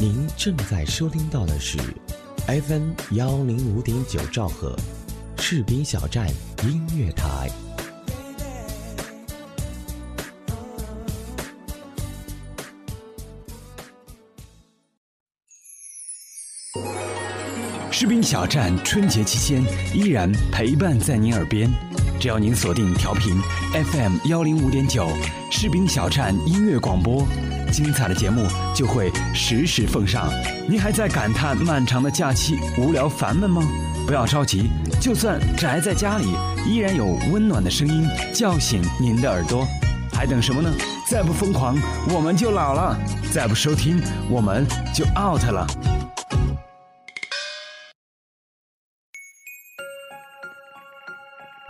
您正在收听到的是 FM 幺零五点九兆赫，士兵小站音乐台。士兵小站春节期间依然陪伴在您耳边，只要您锁定调频 FM 幺零五点九，士兵小站音乐广播，精彩的节目就会实时奉上。您还在感叹漫长的假期无聊烦闷吗？不要着急，就算宅在家里，依然有温暖的声音叫醒您的耳朵。还等什么呢？再不疯狂，我们就老了；再不收听，我们就 out 了。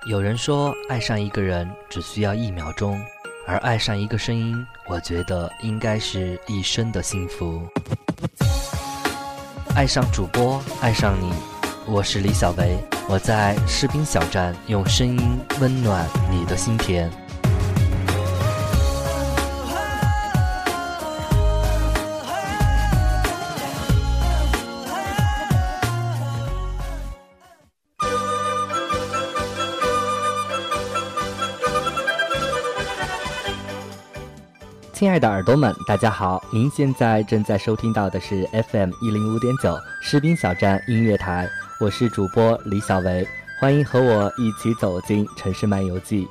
有人说，爱上一个人只需要一秒钟，而爱上一个声音，我觉得应该是一生的幸福。爱上主播，爱上你，我是李小维，我在士兵小站用声音温暖你的心田。亲爱的耳朵们，大家好！您现在正在收听到的是 FM 一零五点九士兵小站音乐台，我是主播李小维，欢迎和我一起走进城市漫游记。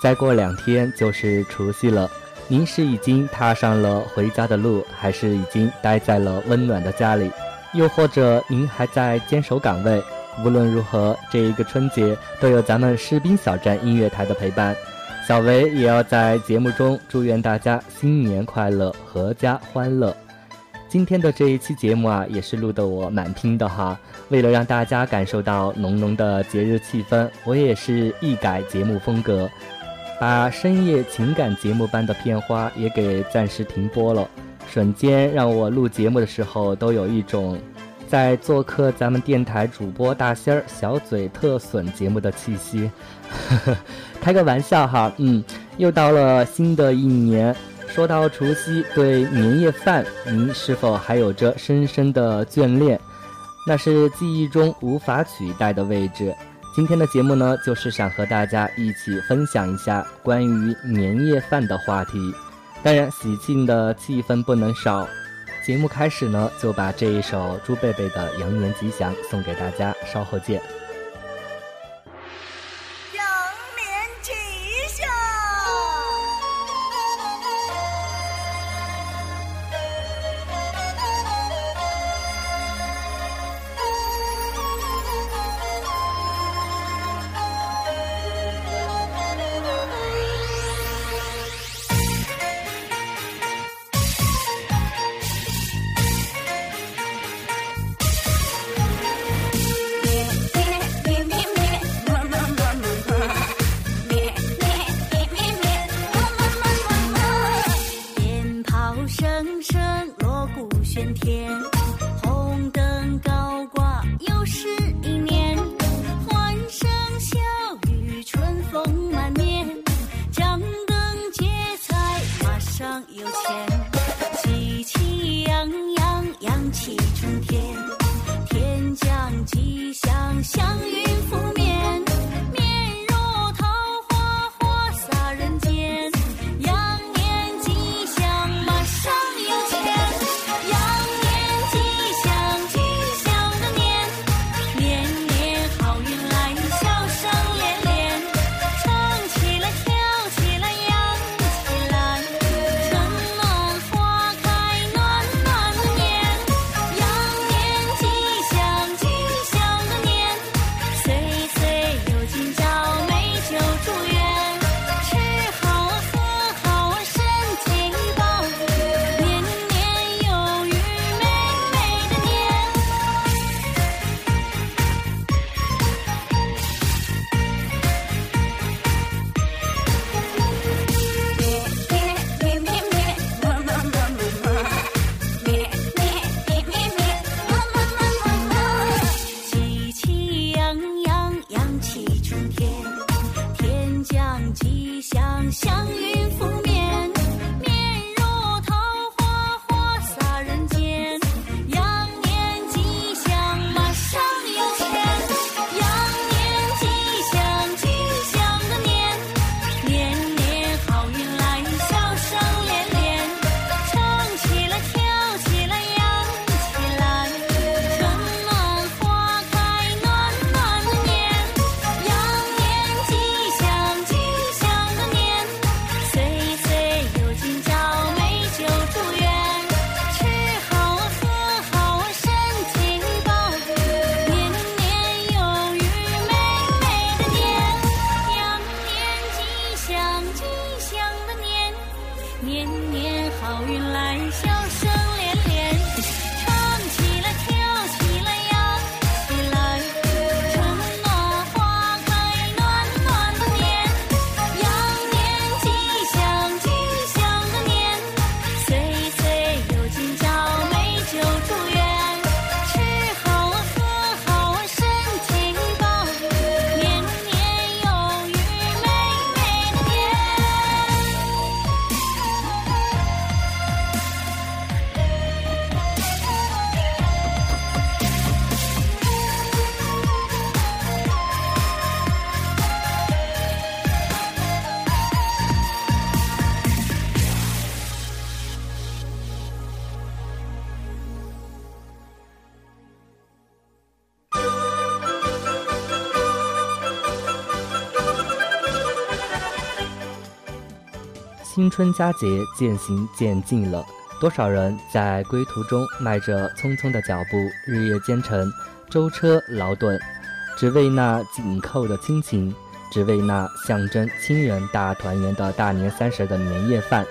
再过两天就是除夕了，您是已经踏上了回家的路，还是已经待在了温暖的家里？又或者您还在坚守岗位？无论如何，这一个春节都有咱们士兵小站音乐台的陪伴。小维也要在节目中祝愿大家新年快乐，阖家欢乐。今天的这一期节目啊，也是录得我蛮拼的哈。为了让大家感受到浓浓的节日气氛，我也是一改节目风格，把深夜情感节目般的片花也给暂时停播了。瞬间让我录节目的时候都有一种在做客咱们电台主播大仙儿小嘴特损节目的气息。开个玩笑哈，嗯，又到了新的一年。说到除夕，对年夜饭，您是否还有着深深的眷恋？那是记忆中无法取代的位置。今天的节目呢，就是想和大家一起分享一下关于年夜饭的话题。当然，喜庆的气氛不能少。节目开始呢，就把这一首朱贝贝的《羊年吉祥》送给大家，稍后见。新春佳节渐行渐近了，多少人在归途中迈着匆匆的脚步，日夜兼程，舟车劳顿，只为那紧扣的亲情，只为那象征亲人大团圆的大年三十的年夜饭。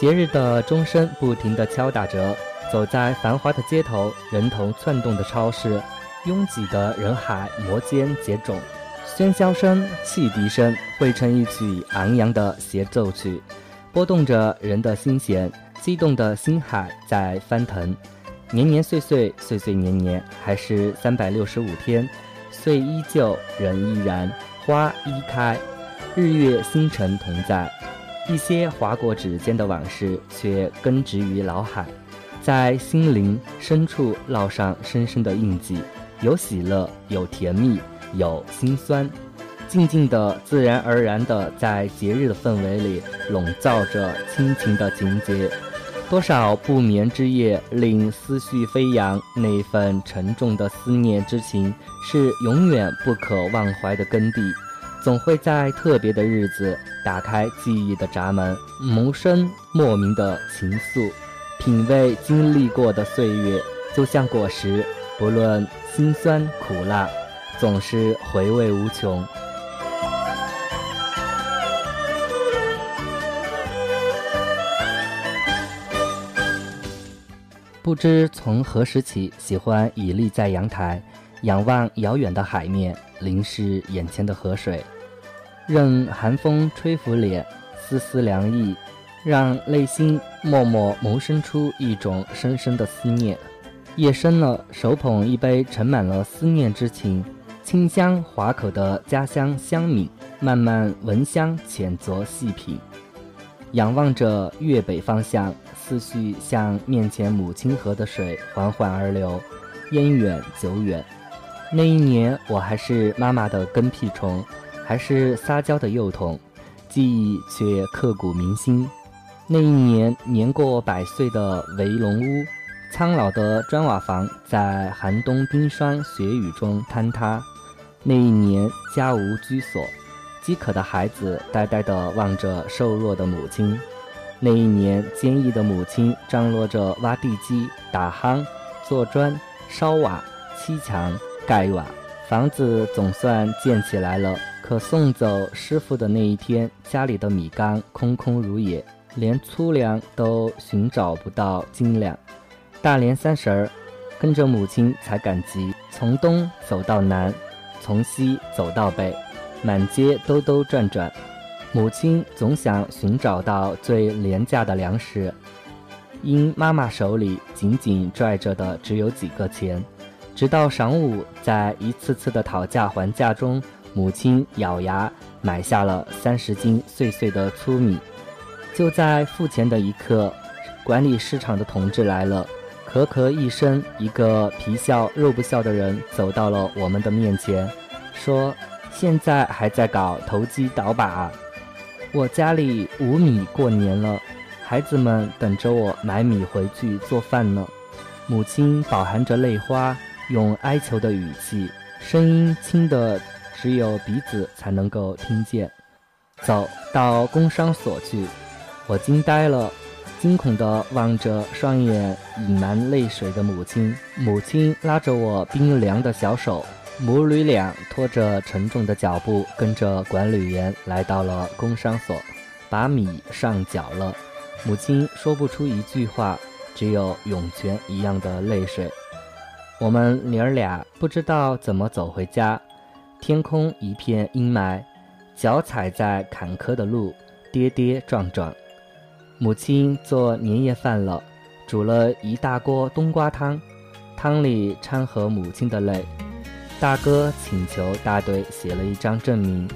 节日的钟声不停地敲打着，走在繁华的街头，人头窜动的超市，拥挤的人海，摩肩接踵。喧嚣声、汽笛声汇成一曲昂扬的协奏曲，拨动着人的心弦，激动的心海在翻腾。年年岁岁，岁岁年年，还是三百六十五天，岁依旧，人依然，花依开，日月星辰同在。一些划过指尖的往事，却根植于脑海，在心灵深处烙上深深的印记。有喜乐，有甜蜜。有心酸，静静的、自然而然的，在节日的氛围里笼罩着亲情的情节。多少不眠之夜令思绪飞扬，那份沉重的思念之情是永远不可忘怀的根蒂。总会在特别的日子打开记忆的闸门，萌生莫名的情愫。品味经历过的岁月，就像果实，不论辛酸苦辣。总是回味无穷。不知从何时起，喜欢倚立在阳台，仰望遥远的海面，凝视眼前的河水，任寒风吹拂脸，丝丝凉意，让内心默默萌生出一种深深的思念。夜深了，手捧一杯盛满了思念之情。清香滑口的家乡香茗，慢慢闻香，浅酌细品，仰望着粤北方向，思绪像面前母亲河的水缓缓而流，烟远久远。那一年，我还是妈妈的跟屁虫，还是撒娇的幼童，记忆却刻骨铭心。那一年，年过百岁的围龙屋，苍老的砖瓦房在寒冬冰霜雪雨中坍塌。那一年，家无居所，饥渴的孩子呆呆地望着瘦弱的母亲。那一年，坚毅的母亲张罗着挖地基、打夯、做砖、烧瓦、砌墙、盖瓦，房子总算建起来了。可送走师傅的那一天，家里的米缸空空如也，连粗粮都寻找不到斤两。大年三十儿，跟着母亲才赶集，从东走到南。从西走到北，满街兜兜转转，母亲总想寻找到最廉价的粮食，因妈妈手里紧紧拽着的只有几个钱。直到晌午，在一次次的讨价还价中，母亲咬牙买下了三十斤碎碎的粗米。就在付钱的一刻，管理市场的同志来了。咳咳一声，一个皮笑肉不笑的人走到了我们的面前，说：“现在还在搞投机倒把，我家里无米过年了，孩子们等着我买米回去做饭呢。”母亲饱含着泪花，用哀求的语气，声音轻的只有鼻子才能够听见：“走到工商所去。”我惊呆了。惊恐地望着双眼隐瞒泪水的母亲，母亲拉着我冰凉的小手，母女俩拖着沉重的脚步，跟着管理员来到了工商所，把米上缴了。母亲说不出一句话，只有涌泉一样的泪水。我们娘儿俩不知道怎么走回家，天空一片阴霾，脚踩在坎坷的路，跌跌撞撞。母亲做年夜饭了，煮了一大锅冬瓜汤，汤里掺和母亲的泪。大哥请求大队写了一张证明，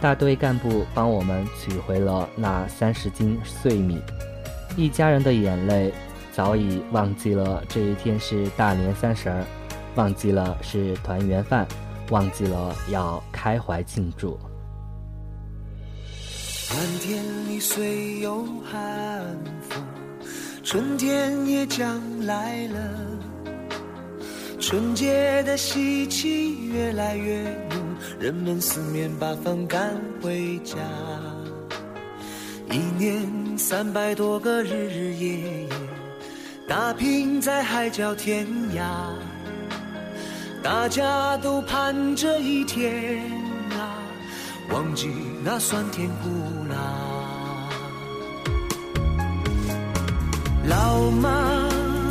大队干部帮我们取回了那三十斤碎米。一家人的眼泪。早已忘记了这一天是大年三十儿，忘记了是团圆饭，忘记了要开怀庆祝。蓝天里虽有寒风，春天也将来了。春节的喜气越来越浓，人们四面八方赶回家。一年三百多个日日夜夜。打拼在海角天涯，大家都盼着一天啊，忘记那酸甜苦辣。老妈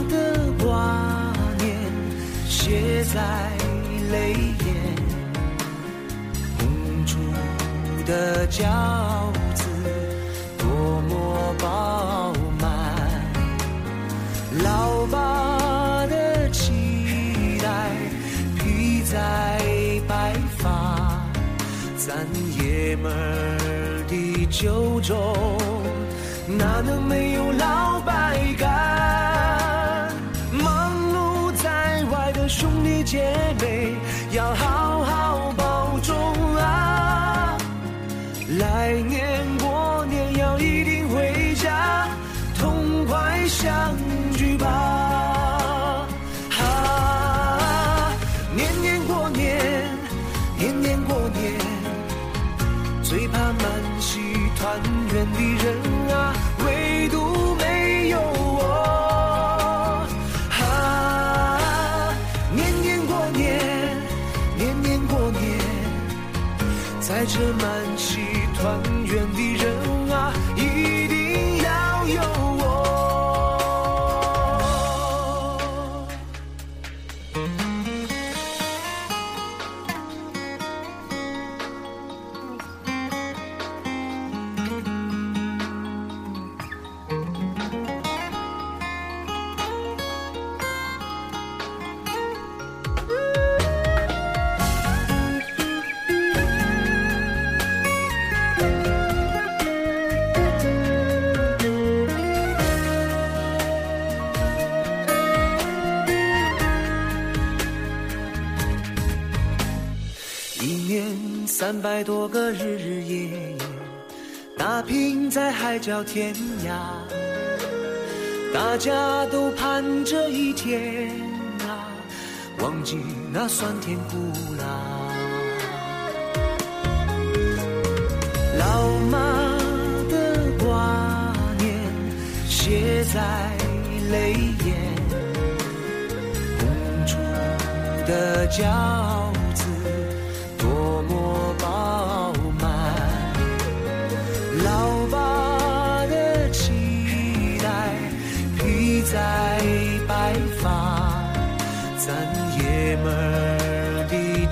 的挂念写在泪眼，红烛的家的酒中哪能没有老在这满席团圆的天涯，大家都盼着一天啊，忘记那酸甜苦辣。老妈的挂念写在泪眼，红烛的饺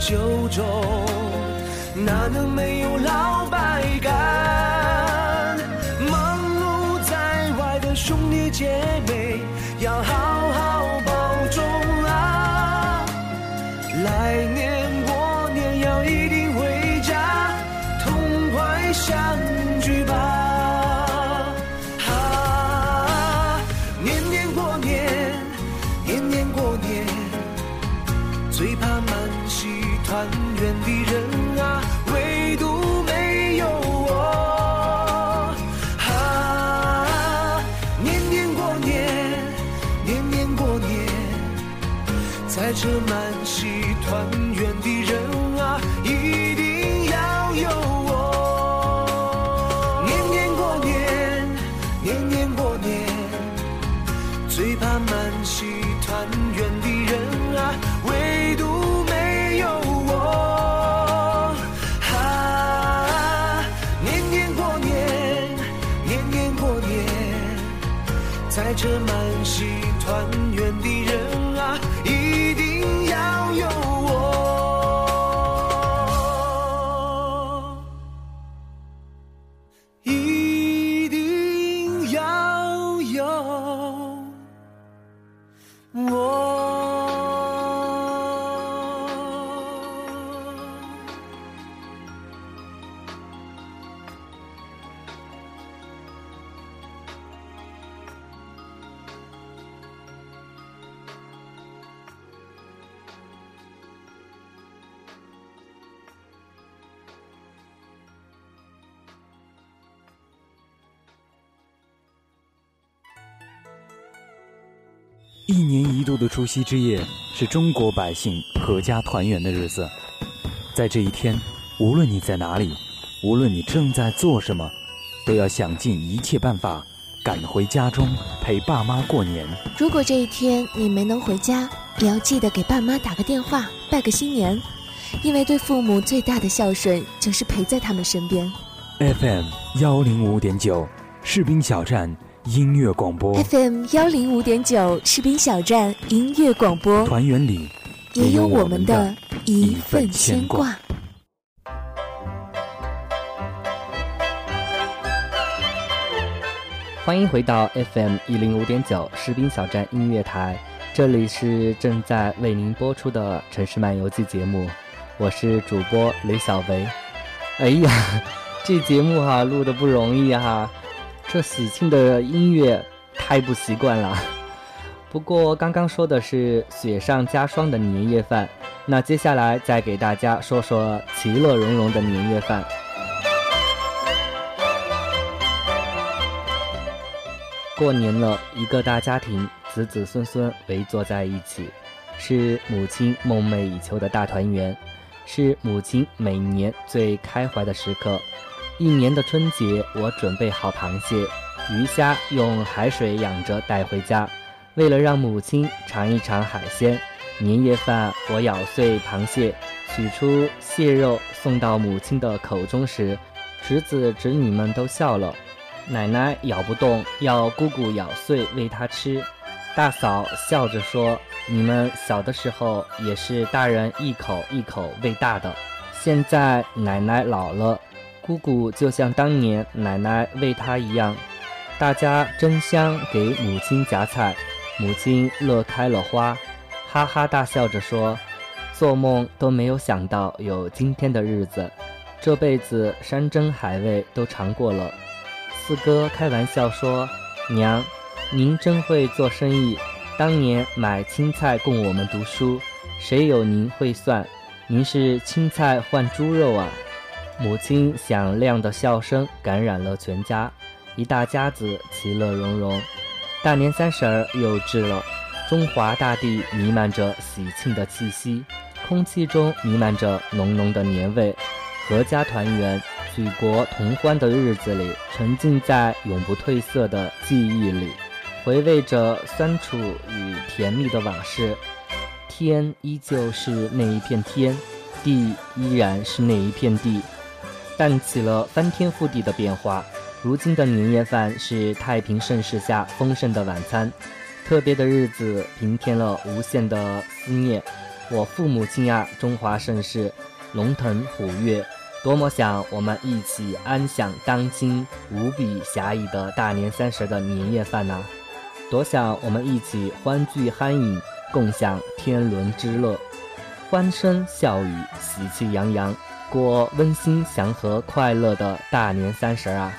酒中哪能没有？在这满席团圆的一年一度的除夕之夜是中国百姓阖家团圆的日子，在这一天，无论你在哪里，无论你正在做什么，都要想尽一切办法赶回家中陪爸妈过年。如果这一天你没能回家，也要记得给爸妈打个电话，拜个新年，因为对父母最大的孝顺就是陪在他们身边。FM 幺零五点九，士兵小站音乐广播，FM 幺零五点九士兵小站音乐广播，团圆里也有我们的一份牵挂。欢迎回到 FM 一零五点九士兵小站音乐台，这里是正在为您播出的城市漫游记节目，我是主播雷小维。哎呀，这节目哈、录的不容易哈、这喜庆的音乐太不习惯了。不过刚刚说的是雪上加霜的年夜饭，那接下来再给大家说说其乐融融的年夜饭。过年了，一个大家庭，子子孙孙围坐在一起，是母亲梦寐以求的大团圆，是母亲每年最开怀的时刻。一年的春节，我准备好螃蟹、鱼虾，用海水养着带回家。为了让母亲尝一尝海鲜，年夜饭我咬碎螃蟹，取出蟹肉送到母亲的口中时，侄子侄女们都笑了。奶奶咬不动，要姑姑咬碎喂她吃。大嫂笑着说：“你们小的时候也是大人一口一口喂大的，现在奶奶老了，姑姑就像当年奶奶喂她一样。”大家争相给母亲夹菜，母亲乐开了花，哈哈大笑着说：“做梦都没有想到有今天的日子，这辈子山珍海味都尝过了。”四哥开玩笑说：“娘，您真会做生意。当年买青菜供我们读书，谁有您会算？您是青菜换猪肉啊！”母亲响亮的笑声感染了全家，一大家子其乐融融。大年三十儿又至了，中华大地弥漫着喜庆的气息，空气中弥漫着浓浓的年味，阖家团圆。举国同欢的日子里，沉浸在永不褪色的记忆里，回味着酸楚与甜蜜的往事。天依旧是那一片天，地依然是那一片地，但起了翻天覆地的变化。如今的年夜饭是太平盛世下丰盛的晚餐，特别的日子平添了无限的思念。我父母亲啊，中华盛世，龙腾虎跃。多么想我们一起安享当今无比侠义的大年三十的年夜饭呐、多想我们一起欢聚酣饮，共享天伦之乐，欢声笑语，喜气洋洋，过温馨祥和、快乐的大年三十啊！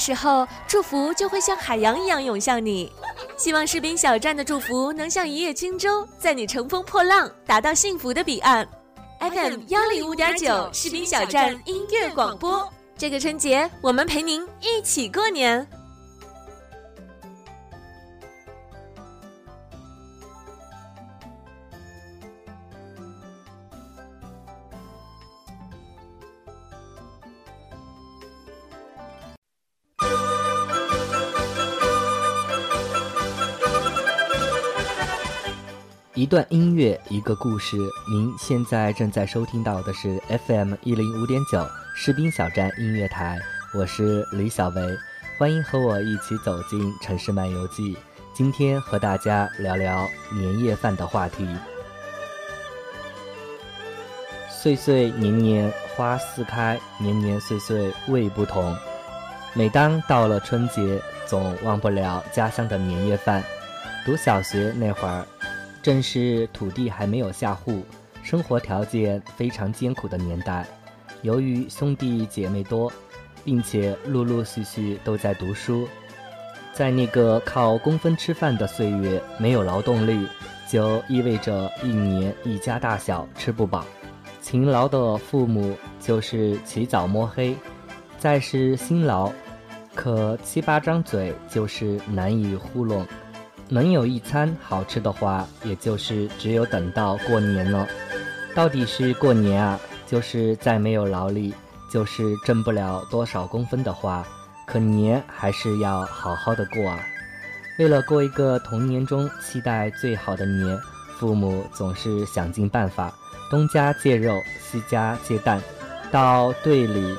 时候，祝福就会像海洋一样涌向你。希望士兵小站的祝福能像一叶轻舟，在你乘风破浪，达到幸福的彼岸。FM 幺零五点九，士兵小站音乐广播。这个春节，我们陪您一起过年。一段音乐，一个故事。您现在正在收听到的是 FM 一零五点九士兵小站音乐台，我是李小维，欢迎和我一起走进城市漫游记。今天和大家聊聊年夜饭的话题。岁岁年年花似开，年年岁岁味不同。每当到了春节，总忘不了家乡的年夜饭。读小学那会儿，正是土地还没有下户，生活条件非常艰苦的年代。由于兄弟姐妹多，并且陆陆续续都在读书，在那个靠工分吃饭的岁月，没有劳动力，就意味着一年一家大小吃不饱。勤劳的父母就是起早摸黑，再是辛劳，可七八张嘴就是难以糊弄。能有一餐好吃的话，也就是只有等到过年了。到底是过年啊，就是再没有劳力，就是挣不了多少工分的话，可年还是要好好的过啊。为了过一个童年中期待最好的年，父母总是想尽办法，东家借肉，西家借蛋，到队里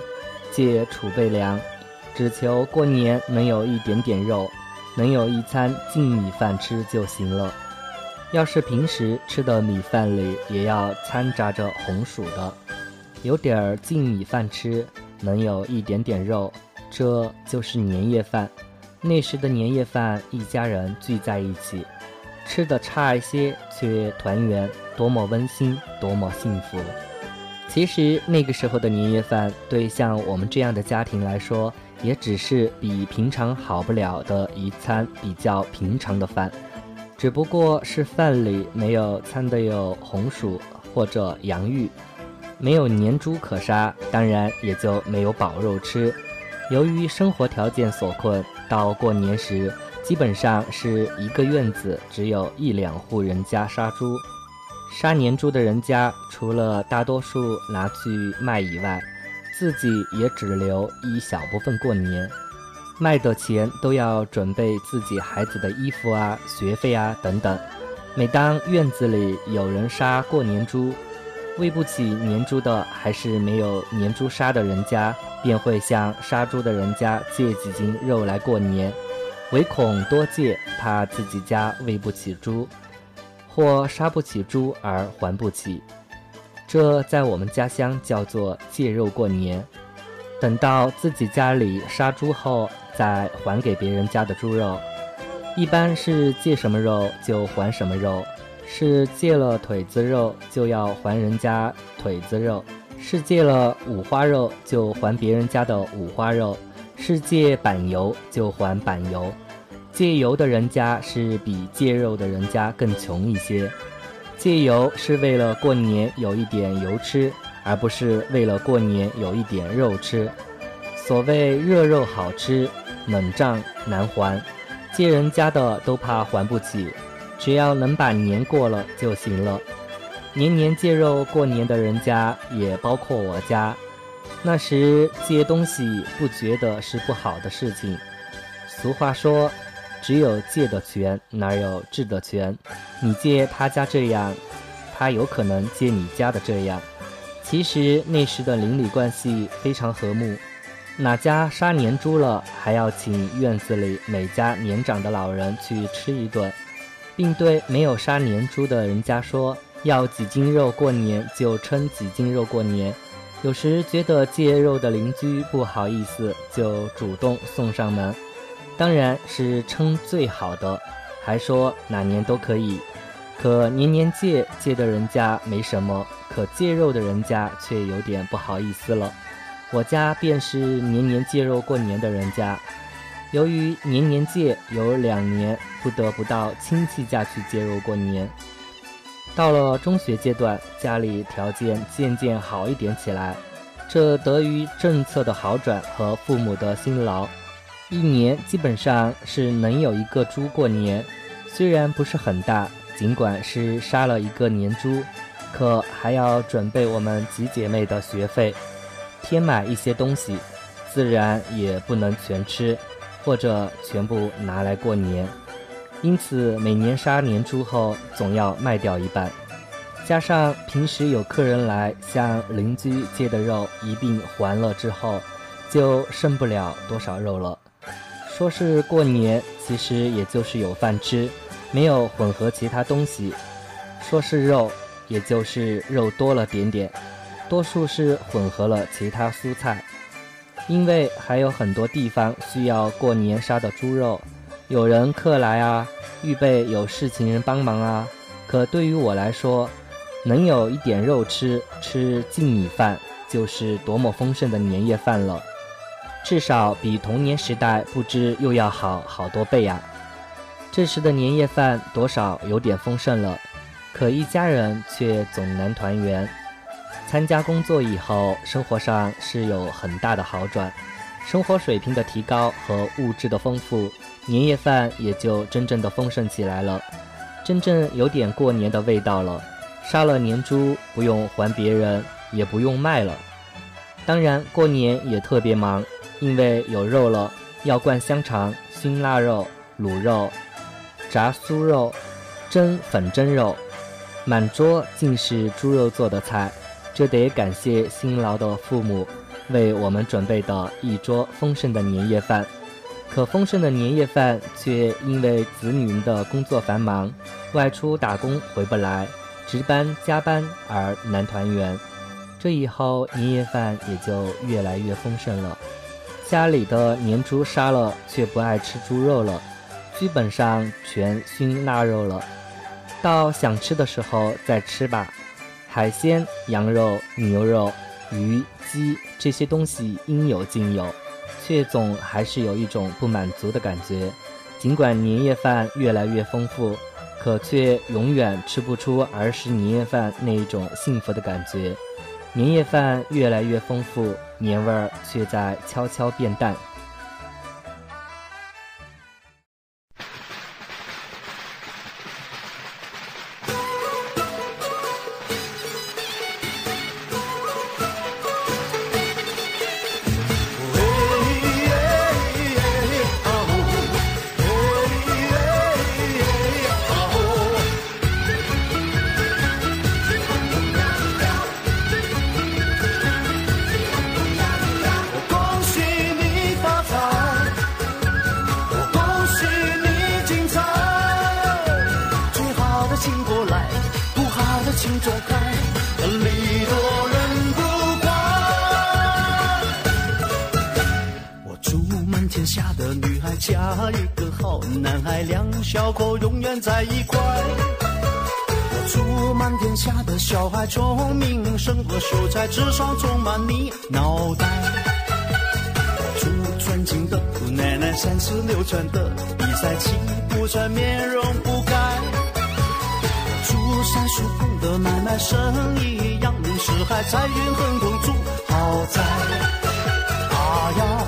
借储备粮，只求过年能有一点点肉。能有一餐净米饭吃就行了。要是平时吃的米饭里也要掺杂着红薯的，有点儿净米饭吃，能有一点点肉，这就是年夜饭。那时的年夜饭，一家人聚在一起，吃的差一些却团圆，多么温馨，多么幸福。其实那个时候的年夜饭，对像我们这样的家庭来说，也只是比平常好不了的一餐比较平常的饭，只不过是饭里没有掺的有红薯或者洋芋，没有年猪可杀，当然也就没有饱肉吃。由于生活条件所困，到过年时基本上是一个院子只有一两户人家杀猪。杀年猪的人家，除了大多数拿去卖以外，自己也只留一小部分过年。卖的钱都要准备自己孩子的衣服啊、学费啊等等。每当院子里有人杀过年猪，喂不起年猪的，还是没有年猪杀的人家，便会向杀猪的人家借几斤肉来过年，唯恐多借，怕自己家喂不起猪。或杀不起猪而还不起，这在我们家乡叫做借肉过年。等到自己家里杀猪后，再还给别人家的猪肉。一般是借什么肉就还什么肉，是借了腿子肉就要还人家腿子肉，是借了五花肉就还别人家的五花肉，是借板油就还板油。借油的人家是比借肉的人家更穷一些，借油是为了过年有一点油吃，而不是为了过年有一点肉吃。所谓热肉好吃，冷账难还，借人家的都怕还不起，只要能把年过了就行了。年年借肉过年的人家也包括我家，那时借东西不觉得是不好的事情。俗话说，只有借的权，哪有治的权？你借他家这样，他有可能借你家的这样。其实那时的邻里关系非常和睦，哪家杀年猪了，还要请院子里每家年长的老人去吃一顿，并对没有杀年猪的人家说。要几斤肉过年就称几斤肉过年，有时觉得借肉的邻居不好意思，就主动送上门，当然是称最好的，还说哪年都可以。可年年借借的人家没什么，可借肉的人家却有点不好意思了。我家便是年年借肉过年的人家，由于年年借，有两年不得不到亲戚家去借肉过年。到了中学阶段，家里条件渐渐好一点起来，这得于政策的好转和父母的辛劳，一年基本上是能有一个猪过年。虽然不是很大，尽管是杀了一个年猪，可还要准备我们几姐妹的学费，添买一些东西，自然也不能全吃，或者全部拿来过年。因此，每年杀年猪后，总要卖掉一半，加上平时有客人来向邻居借的肉一并还了之后，就剩不了多少肉了。说是过年，其实也就是有饭吃，没有混合其他东西；说是肉，也就是肉多了点点，多数是混合了其他蔬菜。因为还有很多地方需要过年杀的猪肉。有人客来啊，预备有事情人帮忙啊。可对于我来说，能有一点肉吃，吃净米饭，就是多么丰盛的年夜饭了。至少比童年时代不知又要好好多倍呀。这时的年夜饭多少有点丰盛了，可一家人却总难团圆。参加工作以后，生活上是有很大的好转，生活水平的提高和物质的丰富。年夜饭也就真正的丰盛起来了，真正有点过年的味道了。杀了年猪不用还别人，也不用卖了。当然过年也特别忙，因为有肉了，要灌香肠、熏腊肉、卤肉、炸酥肉、蒸粉蒸肉，满桌尽是猪肉做的菜。这得感谢辛劳的父母为我们准备的一桌丰盛的年夜饭。可丰盛的年夜饭却因为子女们的工作繁忙，外出打工回不来，值班加班而难团圆。这以后年夜饭也就越来越丰盛了。家里的年猪杀了，却不爱吃猪肉了，基本上全熏腊肉了。到想吃的时候再吃吧。海鲜、羊肉、牛肉、鱼、鸡这些东西应有尽有。却总还是有一种不满足的感觉，尽管年夜饭越来越丰富，可却永远吃不出儿时年夜饭那一种幸福的感觉。年夜饭越来越丰富，年味儿却在悄悄变淡。小狗永远在一块，我祝满天下的小孩聪明，胜过秀才，智商充满你脑袋。祝尊敬的姑奶奶三十六转的比赛气不喘，面容不改。祝三叔公的买卖生意扬名四海，财运亨通，祝好在。啊呀，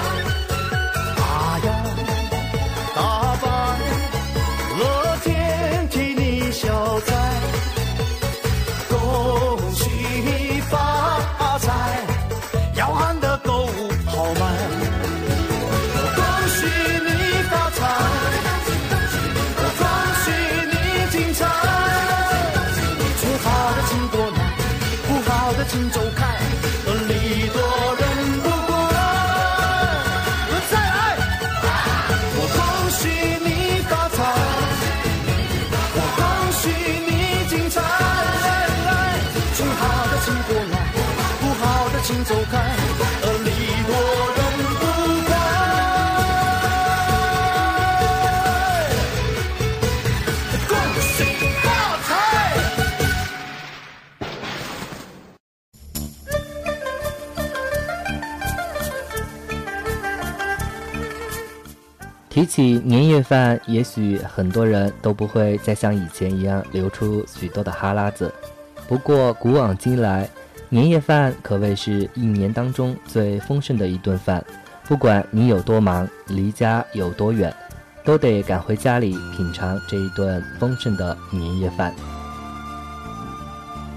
提起年夜饭，也许很多人都不会再像以前一样流出许多的哈喇子。不过古往今来，年夜饭可谓是一年当中最丰盛的一顿饭。不管你有多忙，离家有多远，都得赶回家里品尝这一顿丰盛的年夜饭。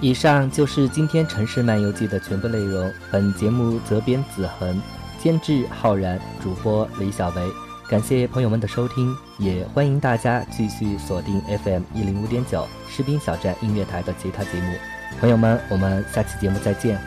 以上就是今天《城市漫游记》的全部内容。本节目责编子恒，监制浩然，主播李小维。感谢朋友们的收听，也欢迎大家继续锁定 FM 一零五点九士兵小站音乐台的其他节目。朋友们，我们下期节目再见。